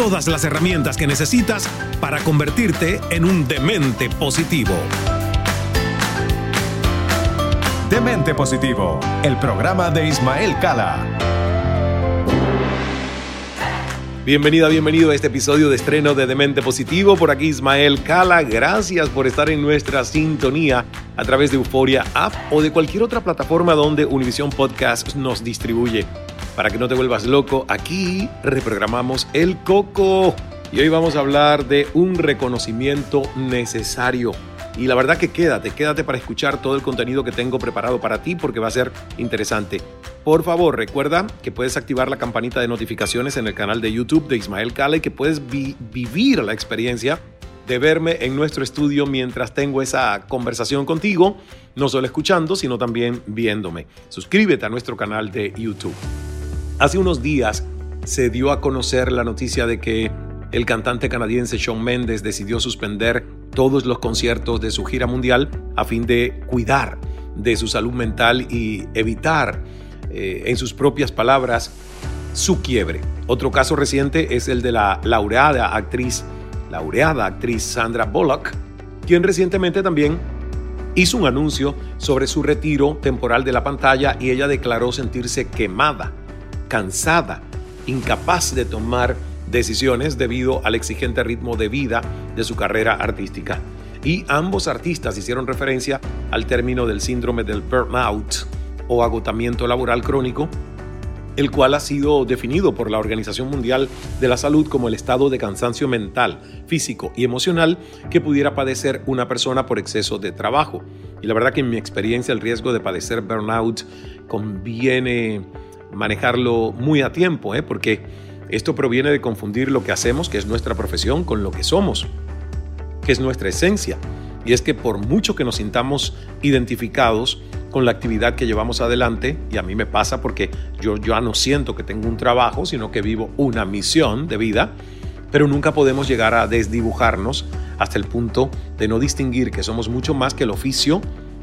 Todas las herramientas que necesitas para convertirte en un demente positivo. Demente Positivo, el programa de Ismael Cala. Bienvenida, bienvenido a este episodio de estreno de Demente Positivo. Por aquí Ismael Cala. Gracias por estar en nuestra sintonía a través de Euforia App o de cualquier otra plataforma donde Univision Podcast nos distribuye. Para que no te vuelvas loco, aquí reprogramamos el coco. Y hoy vamos a hablar de un reconocimiento necesario. Y la verdad que quédate, quédate para escuchar todo el contenido que tengo preparado para ti porque va a ser interesante. Por favor, recuerda que puedes activar la campanita de notificaciones en el canal de YouTube de Ismael Cala y que puedes vivir la experiencia de verme en nuestro estudio mientras tengo esa conversación contigo, no solo escuchando, sino también viéndome. Suscríbete a nuestro canal de YouTube. Hace unos días se dio a conocer la noticia de que el cantante canadiense Shawn Mendes decidió suspender todos los conciertos de su gira mundial a fin de cuidar de su salud mental y evitar, eh, en sus propias palabras, su quiebre. Otro caso reciente es el de la laureada actriz, laureada actriz Sandra Bullock, quien recientemente también hizo un anuncio sobre su retiro temporal de la pantalla y ella declaró sentirse quemada, cansada, incapaz de tomar decisiones debido al exigente ritmo de vida de su carrera artística. Y ambos artistas hicieron referencia al término del síndrome del burnout o agotamiento laboral crónico, el cual ha sido definido por la Organización Mundial de la Salud como el estado de cansancio mental, físico y emocional que pudiera padecer una persona por exceso de trabajo. Y la verdad que en mi experiencia el riesgo de padecer burnout conviene manejarlo muy a tiempo, ¿eh? porque esto proviene de confundir lo que hacemos, que es nuestra profesión, con lo que somos, que es nuestra esencia. Y es que por mucho que nos sintamos identificados con la actividad que llevamos adelante, y a mí me pasa porque yo, ya no siento que tengo un trabajo, sino que vivo una misión de vida, pero nunca podemos llegar a desdibujarnos hasta el punto de no distinguir que somos mucho más que el oficio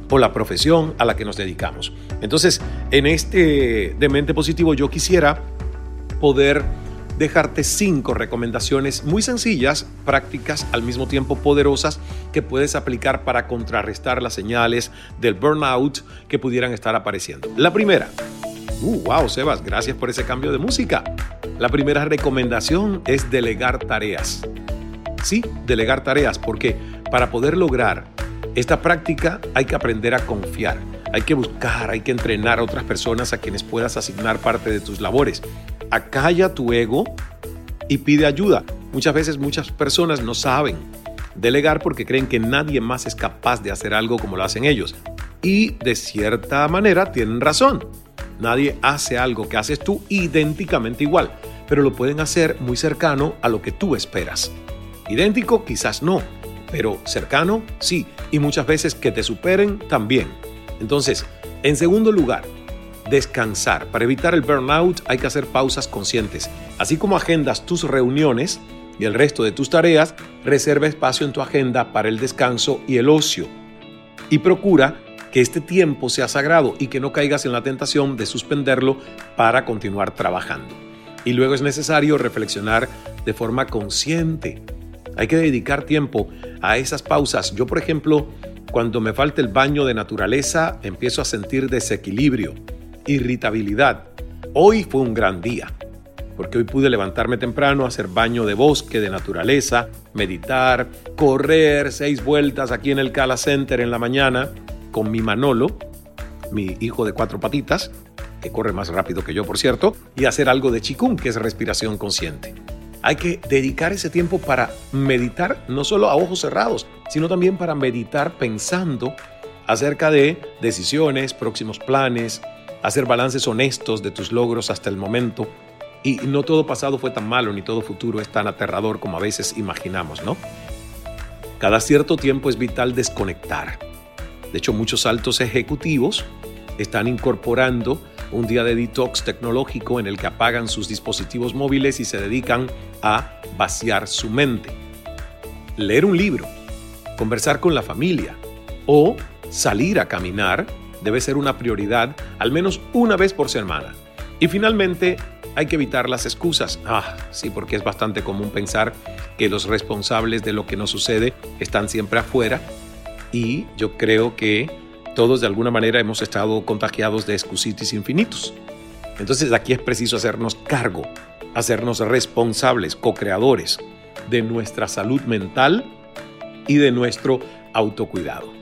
o la profesión a la que nos dedicamos. Entonces, en este Demente Positivo yo quisiera poder dejarte cinco recomendaciones muy sencillas, prácticas, al mismo tiempo poderosas, que puedes aplicar para contrarrestar las señales del burnout que pudieran estar apareciendo. La primera, uh, wow, Sebas, gracias por ese cambio de música. La primera recomendación es delegar tareas. Sí, delegar tareas, porque para poder lograr esta práctica hay que aprender a confiar, hay que buscar, hay que entrenar a otras personas a quienes puedas asignar parte de tus labores acalla tu ego y pide ayuda. Muchas veces muchas personas no saben delegar porque creen que nadie más es capaz de hacer algo como lo hacen ellos. Y de cierta manera tienen razón. Nadie hace algo que haces tú idénticamente igual, pero lo pueden hacer muy cercano a lo que tú esperas. Idéntico quizás no, pero cercano sí, y muchas veces que te superen también. Entonces, en segundo lugar, descansar. Para evitar el burnout hay que hacer pausas conscientes. Así como agendas tus reuniones y el resto de tus tareas, reserva espacio en tu agenda para el descanso y el ocio. Y procura que este tiempo sea sagrado y que no caigas en la tentación de suspenderlo para continuar trabajando. Y luego es necesario reflexionar de forma consciente. Hay que dedicar tiempo a esas pausas. Yo, por ejemplo, cuando me falta el baño de naturaleza, empiezo a sentir desequilibrio irritabilidad. Hoy fue un gran día. porque hoy pude levantarme temprano, hacer baño de bosque, de naturaleza, meditar, correr seis vueltas aquí en el Cala Center en la mañana con mi Manolo, mi hijo de cuatro patitas, que corre más rápido que yo, por cierto, y hacer algo de chikung, que es respiración consciente. Hay que dedicar ese tiempo para meditar, no solo a ojos cerrados, sino también para meditar pensando acerca de decisiones, próximos planes, hacer balances honestos de tus logros hasta el momento. Y no todo pasado fue tan malo, ni todo futuro es tan aterrador como a veces imaginamos, ¿no? Cada cierto tiempo es vital desconectar. De hecho, muchos altos ejecutivos están incorporando un día de detox tecnológico en el que apagan sus dispositivos móviles y se dedican a vaciar su mente. Leer un libro, conversar con la familia o salir a caminar debe ser una prioridad al menos una vez por semana. Y finalmente, hay que evitar las excusas. Ah, sí, porque es bastante común pensar que los responsables de lo que nos sucede están siempre afuera y yo creo que todos de alguna manera hemos estado contagiados de excusitis infinitos. Entonces aquí es preciso hacernos cargo, hacernos responsables, co-creadores de nuestra salud mental y de nuestro autocuidado.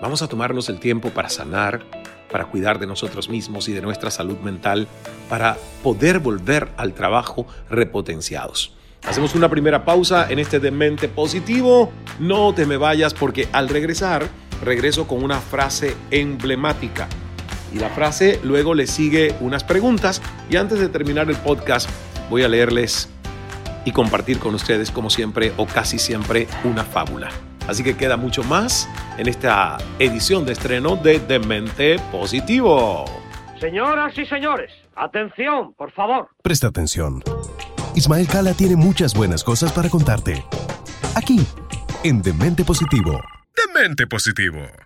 Vamos a tomarnos el tiempo para sanar, para cuidar de nosotros mismos y de nuestra salud mental, para poder volver al trabajo repotenciados. Hacemos una primera pausa en este Demente Positivo. No te me vayas porque al regresar regreso con una frase emblemática. Y la frase luego le sigue unas preguntas y antes de terminar el podcast voy a leerles y compartir con ustedes como siempre o casi siempre una fábula. Así que queda mucho más en esta edición de estreno de Demente Positivo. Señoras y señores, atención, por favor. Presta atención. Ismael Cala tiene muchas buenas cosas para contarte. Aquí, en Demente Positivo. Demente Positivo.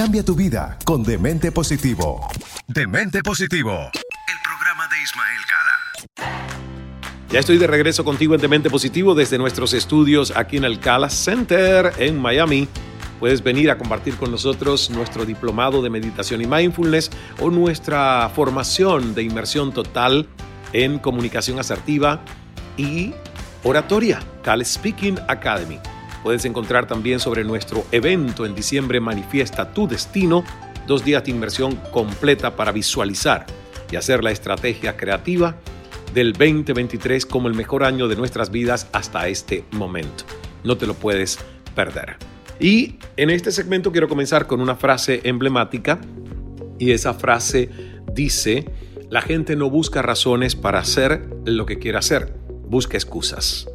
Cambia tu vida con Demente Positivo. Demente Positivo. El programa de Ismael Cala. Ya estoy de regreso contigo en Demente Positivo desde nuestros estudios aquí en el Cala Center en Miami. Puedes venir a compartir con nosotros nuestro diplomado de meditación y mindfulness o nuestra formación de inmersión total en comunicación asertiva y oratoria, Cal Speaking Academy. Puedes encontrar también sobre nuestro evento en diciembre Manifiesta tu Destino, dos días de inmersión completa para visualizar y hacer la estrategia creativa del 2023 como el mejor año de nuestras vidas hasta este momento. No te lo puedes perder. Y en este segmento quiero comenzar con una frase emblemática y esa frase dice, la gente no busca razones para hacer lo que quiere hacer, busca excusas.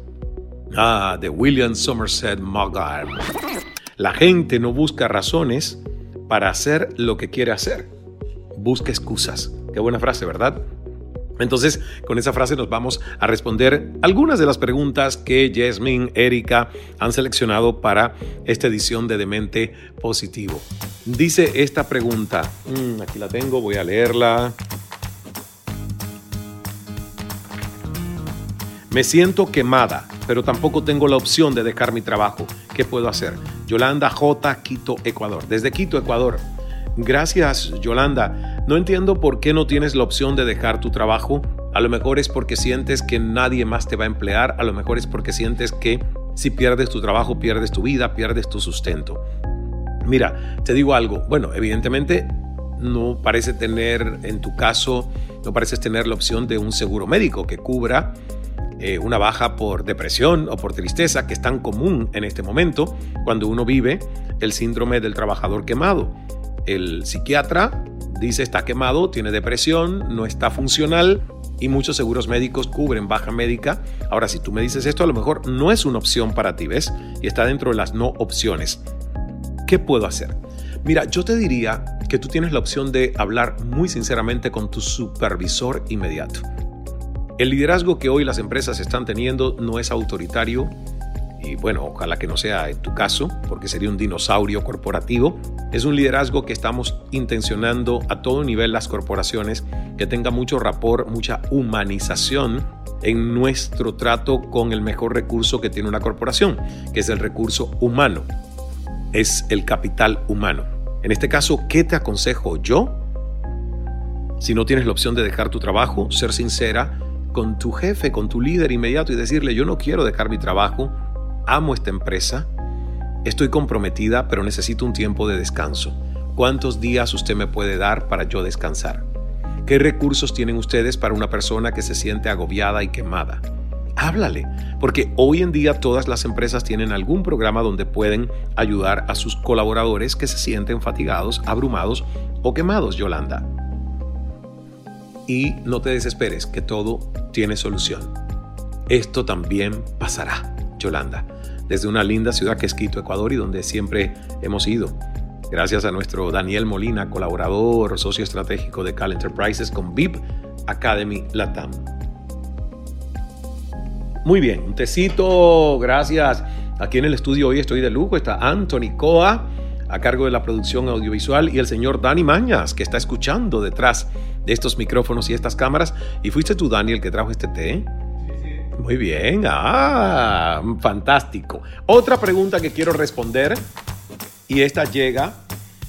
Ah, de William Somerset Maugham. La gente no busca razones para hacer lo que quiere hacer. Busca excusas. Qué buena frase, ¿verdad? Entonces, con esa frase nos vamos a responder algunas de las preguntas que Jasmine, Erika han seleccionado para esta edición de Demente Positivo. Dice esta pregunta, mm, aquí la tengo, voy a leerla. Me siento quemada, pero tampoco tengo la opción de dejar mi trabajo. ¿Qué puedo hacer? Yolanda J. Quito, Ecuador. Desde Quito, Ecuador. Gracias, Yolanda. No entiendo por qué no tienes la opción de dejar tu trabajo. A lo mejor es porque sientes que nadie más te va a emplear. A lo mejor es porque sientes que si pierdes tu trabajo, pierdes tu vida, pierdes tu sustento. Mira, te digo algo. Bueno, evidentemente no parece tener, en tu caso, no pareces tener la opción de un seguro médico que cubra eh, una baja por depresión o por tristeza, que es tan común en este momento cuando uno vive el síndrome del trabajador quemado. El psiquiatra dice está quemado, tiene depresión, no está funcional y muchos seguros médicos cubren baja médica. Ahora, si tú me dices esto, a lo mejor no es una opción para ti, ¿ves? Y está dentro de las no opciones. ¿Qué puedo hacer? Mira, yo te diría que tú tienes la opción de hablar muy sinceramente con tu supervisor inmediato. El liderazgo que hoy las empresas están teniendo no es autoritario, y bueno, ojalá que no sea en tu caso, porque sería un dinosaurio corporativo. Es un liderazgo que estamos intencionando a todo nivel las corporaciones, que tenga mucho rapport, mucha humanización en nuestro trato con el mejor recurso que tiene una corporación, que es el recurso humano, es el capital humano. En este caso, ¿qué te aconsejo yo? Si no tienes la opción de dejar tu trabajo, ser sincera con tu jefe, con tu líder inmediato y decirle, yo no quiero dejar mi trabajo, amo esta empresa, estoy comprometida, pero necesito un tiempo de descanso. ¿Cuántos días usted me puede dar para yo descansar? ¿Qué recursos tienen ustedes para una persona que se siente agobiada y quemada? Háblale, porque hoy en día todas las empresas tienen algún programa donde pueden ayudar a sus colaboradores que se sienten fatigados, abrumados o quemados, Yolanda. Y no te desesperes, que todo tiene solución. Esto también pasará, Yolanda desde una linda ciudad que es Quito, Ecuador, y donde siempre hemos ido. Gracias a nuestro Daniel Molina, colaborador, socio estratégico de Cal Enterprises con VIP Academy Latam. Muy bien, un tecito, gracias. Aquí en el estudio hoy estoy de lujo, está Anthony Coa a cargo de la producción audiovisual y el señor Dani Mañas que está escuchando detrás de estos micrófonos y estas cámaras. Y fuiste tú, Daniel, que trajo este té. Muy bien, ah, fantástico. Otra pregunta que quiero responder, y esta llega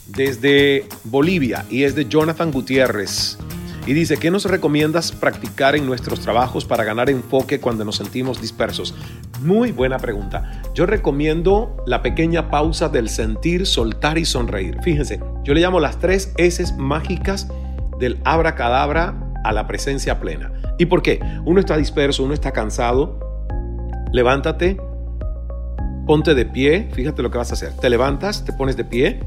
desde Bolivia, y es de Jonathan Gutiérrez. Y dice, ¿qué nos recomiendas practicar en nuestros trabajos para ganar enfoque cuando nos sentimos dispersos? Muy buena pregunta. Yo recomiendo la pequeña pausa del sentir, soltar y sonreír. Fíjense, yo le llamo las tres S mágicas del abracadabra a la presencia plena. ¿Y por qué? Uno está disperso, uno está cansado. Levántate, ponte de pie, fíjate lo que vas a hacer. Te levantas, te pones de pie,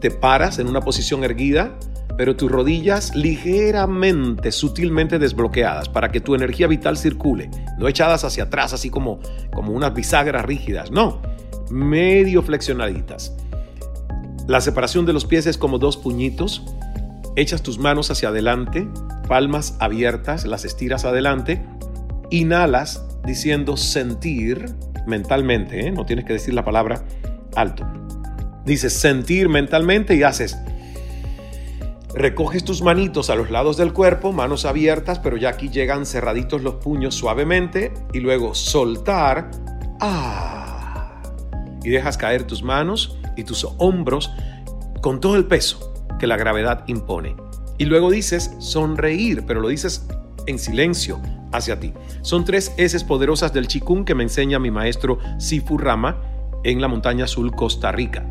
te paras en una posición erguida, pero tus rodillas ligeramente, sutilmente desbloqueadas para que tu energía vital circule, no echadas hacia atrás así como, como unas bisagras rígidas, no, medio flexionaditas. La separación de los pies es como dos puñitos, echas tus manos hacia adelante, palmas abiertas, las estiras adelante, inhalas diciendo sentir mentalmente, ¿eh? no tienes que decir la palabra alto. Dices sentir mentalmente y haces. Recoges tus manitos a los lados del cuerpo, manos abiertas, pero ya aquí llegan cerraditos los puños suavemente y luego soltar. Ah. Y dejas caer tus manos y tus hombros con todo el peso que la gravedad impone. Y luego dices sonreír, pero lo dices en silencio hacia ti. Son tres S poderosas del Chikung que me enseña mi maestro Sifu Rama en la montaña azul Costa Rica.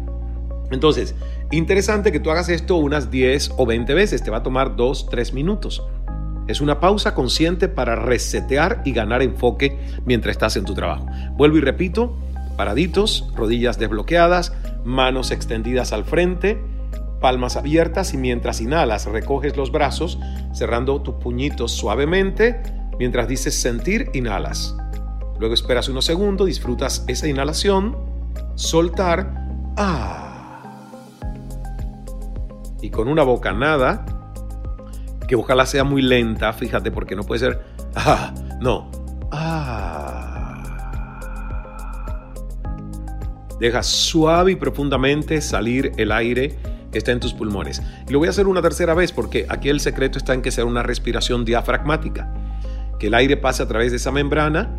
Entonces, interesante que tú hagas esto unas 10 o 20 veces, te va a tomar 2, 3 minutos. Es una pausa consciente para resetear y ganar enfoque mientras estás en tu trabajo. Vuelvo y repito, paraditos, rodillas desbloqueadas, manos extendidas al frente, palmas abiertas y mientras inhalas recoges los brazos, cerrando tus puñitos suavemente, mientras dices sentir, inhalas. Luego esperas unos segundos, disfrutas esa inhalación, soltar, ah. Y con una bocanada, que ojalá sea muy lenta, fíjate, porque no puede ser, ah, no, ah. Deja suave y profundamente salir el aire que está en tus pulmones. Y lo voy a hacer una tercera vez porque aquí el secreto está en que sea una respiración diafragmática, que el aire pase a través de esa membrana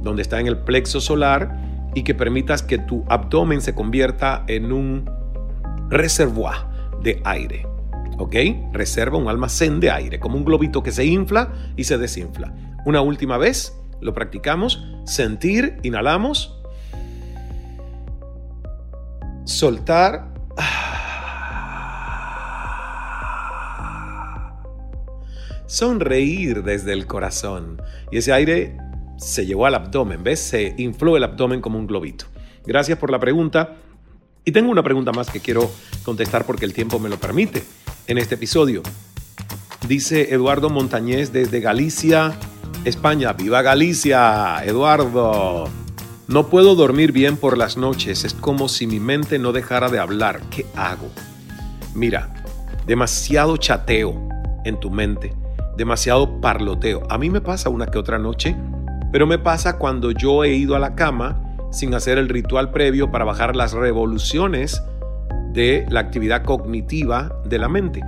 donde está en el plexo solar y que permitas que tu abdomen se convierta en un reservoir de aire. ¿Ok? Reserva un almacén de aire, como un globito que se infla y se desinfla. Una última vez, lo practicamos. Sentir, inhalamos. Soltar. sonreír desde el corazón. Y ese aire se llevó al abdomen, ¿ves? Se infló el abdomen como un globito. Gracias por la pregunta. Y tengo una pregunta más que quiero contestar porque el tiempo me lo permite en este episodio. Dice Eduardo Montañez desde Galicia, España. ¡Viva Galicia, Eduardo! No puedo dormir bien por las noches. Es como si mi mente no dejara de hablar. ¿Qué hago? Mira, demasiado chateo en tu mente demasiado parloteo. A mí me pasa una que otra noche, pero me pasa cuando yo he ido a la cama sin hacer el ritual previo para bajar las revoluciones de la actividad cognitiva de la mente.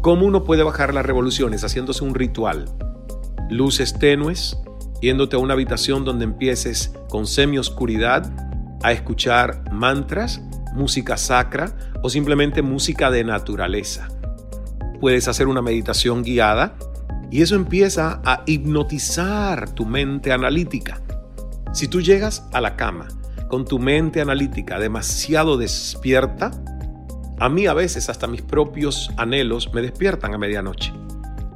¿Cómo uno puede bajar las revoluciones? Haciéndose un ritual. Luces tenues, yéndote a una habitación donde empieces con semi-oscuridad a escuchar mantras, música sacra o simplemente música de naturaleza. Puedes hacer una meditación guiada y eso empieza a hipnotizar tu mente analítica. Si tú llegas a la cama con tu mente analítica demasiado despierta, a mí a veces hasta mis propios anhelos me despiertan a medianoche,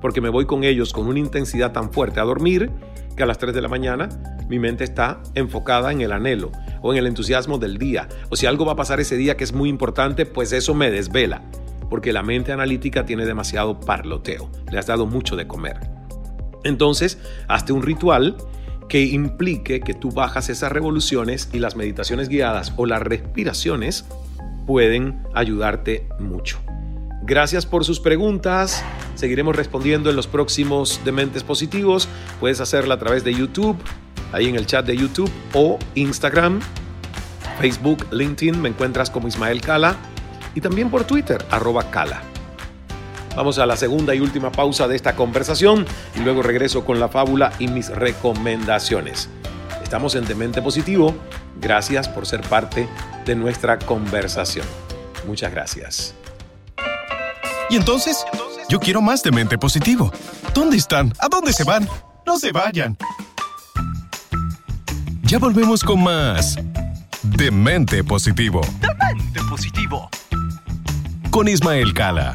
porque me voy con ellos con una intensidad tan fuerte a dormir que a las 3 de la mañana mi mente está enfocada en el anhelo o en el entusiasmo del día, o si algo va a pasar ese día que es muy importante, pues eso me desvela, porque la mente analítica tiene demasiado parloteo, le has dado mucho de comer. Entonces, hazte un ritual que implique que tú bajas esas revoluciones y las meditaciones guiadas o las respiraciones pueden ayudarte mucho. Gracias por sus preguntas. Seguiremos respondiendo en los próximos Dementes Positivos. Puedes hacerla a través de YouTube, ahí en el chat de YouTube o Instagram, Facebook, LinkedIn. Me encuentras como Ismael Cala y también por Twitter, arroba Cala. Vamos a la segunda y última pausa de esta conversación y luego regreso con la fábula y mis recomendaciones. Estamos en Demente Positivo. Gracias por ser parte de nuestra conversación. Muchas gracias. Y entonces, yo quiero más Demente Positivo. ¿Dónde están? ¿A dónde se van? No se vayan. Ya volvemos con más Demente Positivo. Demente positivo. Con Ismael Cala.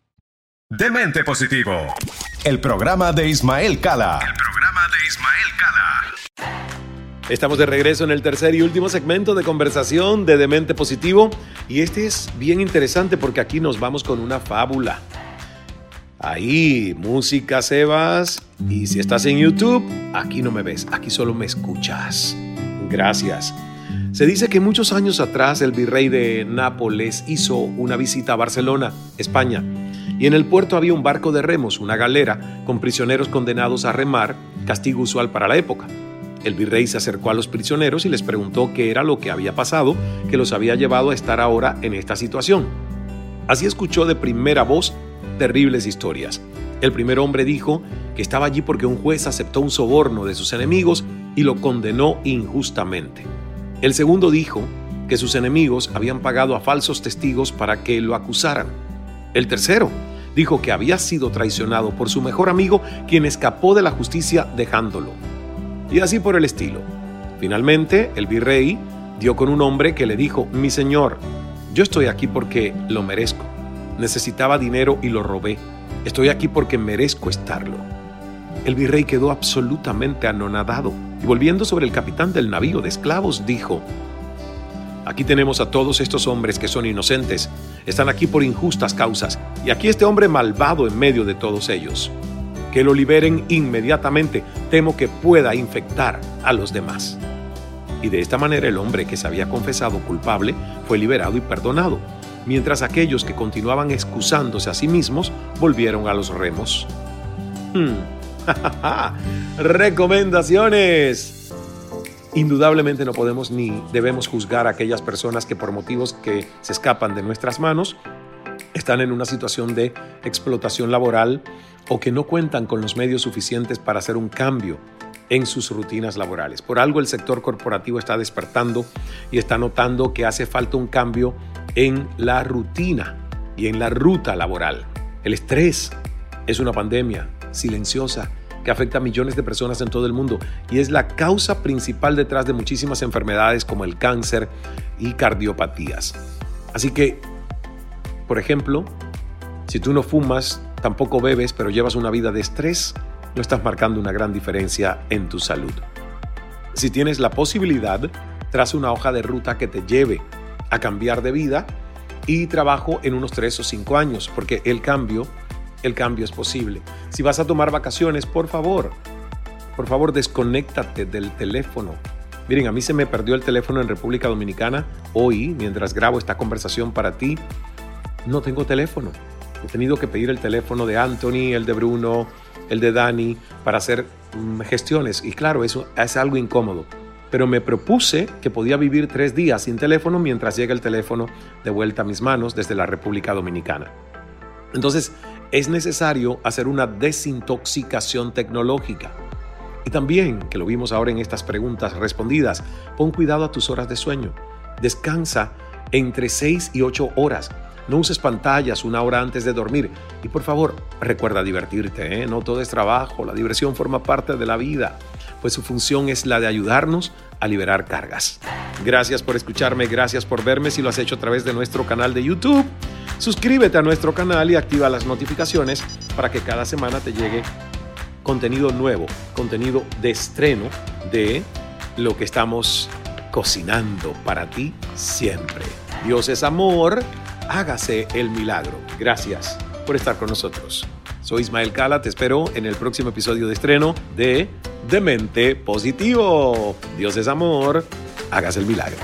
Demente Positivo. El programa de Ismael Cala. El programa de Ismael Cala. Estamos de regreso en el tercer y último segmento de conversación de Demente Positivo y este es bien interesante porque aquí nos vamos con una fábula. Ahí, música, Sebas. Y si estás en YouTube, aquí no me ves, aquí solo me escuchas. Gracias. Se dice que muchos años atrás el virrey de Nápoles hizo una visita a Barcelona, España, y en el puerto había un barco de remos, una galera, con prisioneros condenados a remar, castigo usual para la época. El virrey se acercó a los prisioneros y les preguntó qué era lo que había pasado, que los había llevado a estar ahora en esta situación. Así escuchó de primera voz terribles historias. El primer hombre dijo que estaba allí porque un juez aceptó un soborno de sus enemigos y lo condenó injustamente. El segundo dijo que sus enemigos habían pagado a falsos testigos para que lo acusaran. El tercero dijo que había sido traicionado por su mejor amigo quien escapó de la justicia dejándolo. Y así por el estilo. Finalmente, el virrey dio con un hombre que le dijo, mi señor, yo estoy aquí porque lo merezco. Necesitaba dinero y lo robé. Estoy aquí porque merezco estarlo. El virrey quedó absolutamente anonadado y volviendo sobre el capitán del navío de esclavos dijo, Aquí tenemos a todos estos hombres que son inocentes, están aquí por injustas causas, y aquí este hombre malvado en medio de todos ellos. Que lo liberen inmediatamente, temo que pueda infectar a los demás. Y de esta manera el hombre que se había confesado culpable fue liberado y perdonado, mientras aquellos que continuaban excusándose a sí mismos volvieron a los remos. Hmm. Recomendaciones. Indudablemente no podemos ni debemos juzgar a aquellas personas que por motivos que se escapan de nuestras manos están en una situación de explotación laboral o que no cuentan con los medios suficientes para hacer un cambio en sus rutinas laborales. Por algo el sector corporativo está despertando y está notando que hace falta un cambio en la rutina y en la ruta laboral. El estrés es una pandemia silenciosa que afecta a millones de personas en todo el mundo y es la causa principal detrás de muchísimas enfermedades como el cáncer y cardiopatías. Así que, por ejemplo, si tú no fumas tampoco bebes, pero llevas una vida de estrés, no estás marcando una gran diferencia en tu salud. Si tienes la posibilidad, traza una hoja de ruta que te lleve a cambiar de vida y trabajo en unos tres o cinco años, porque el cambio, el cambio es posible. Si vas a tomar vacaciones, por favor, por favor, desconéctate del teléfono. Miren, a mí se me perdió el teléfono en República Dominicana. Hoy, mientras grabo esta conversación para ti, no tengo teléfono. He tenido que pedir el teléfono de Anthony, el de Bruno, el de Dani, para hacer mm, gestiones. Y claro, eso es algo incómodo. Pero me propuse que podía vivir tres días sin teléfono mientras llega el teléfono de vuelta a mis manos desde la República Dominicana. Entonces, es necesario hacer una desintoxicación tecnológica. Y también, que lo vimos ahora en estas preguntas respondidas, pon cuidado a tus horas de sueño. Descansa entre 6 y 8 horas. No uses pantallas una hora antes de dormir. Y por favor, recuerda divertirte. ¿eh? No todo es trabajo. La diversión forma parte de la vida, pues su función es la de ayudarnos a liberar cargas. Gracias por escucharme, gracias por verme si lo has hecho a través de nuestro canal de YouTube. Suscríbete a nuestro canal y activa las notificaciones para que cada semana te llegue contenido nuevo, contenido de estreno de lo que estamos cocinando para ti siempre. Dios es amor, hágase el milagro. Gracias por estar con nosotros. Soy Ismael Cala, te espero en el próximo episodio de estreno de Demente Positivo. Dios es amor, hágase el milagro.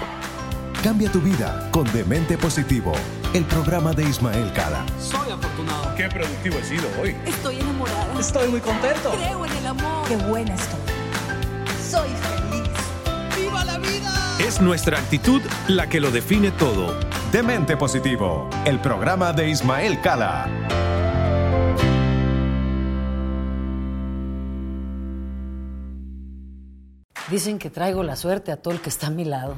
Cambia tu vida con Demente Positivo, el programa de Ismael Cala. Soy afortunado. Qué productivo he sido hoy. Estoy enamorada. Estoy muy contento. Creo en el amor. Qué buena estoy. Soy feliz. ¡Viva la vida! Es nuestra actitud la que lo define todo. Demente Positivo, el programa de Ismael Cala. Dicen que traigo la suerte a todo el que está a mi lado.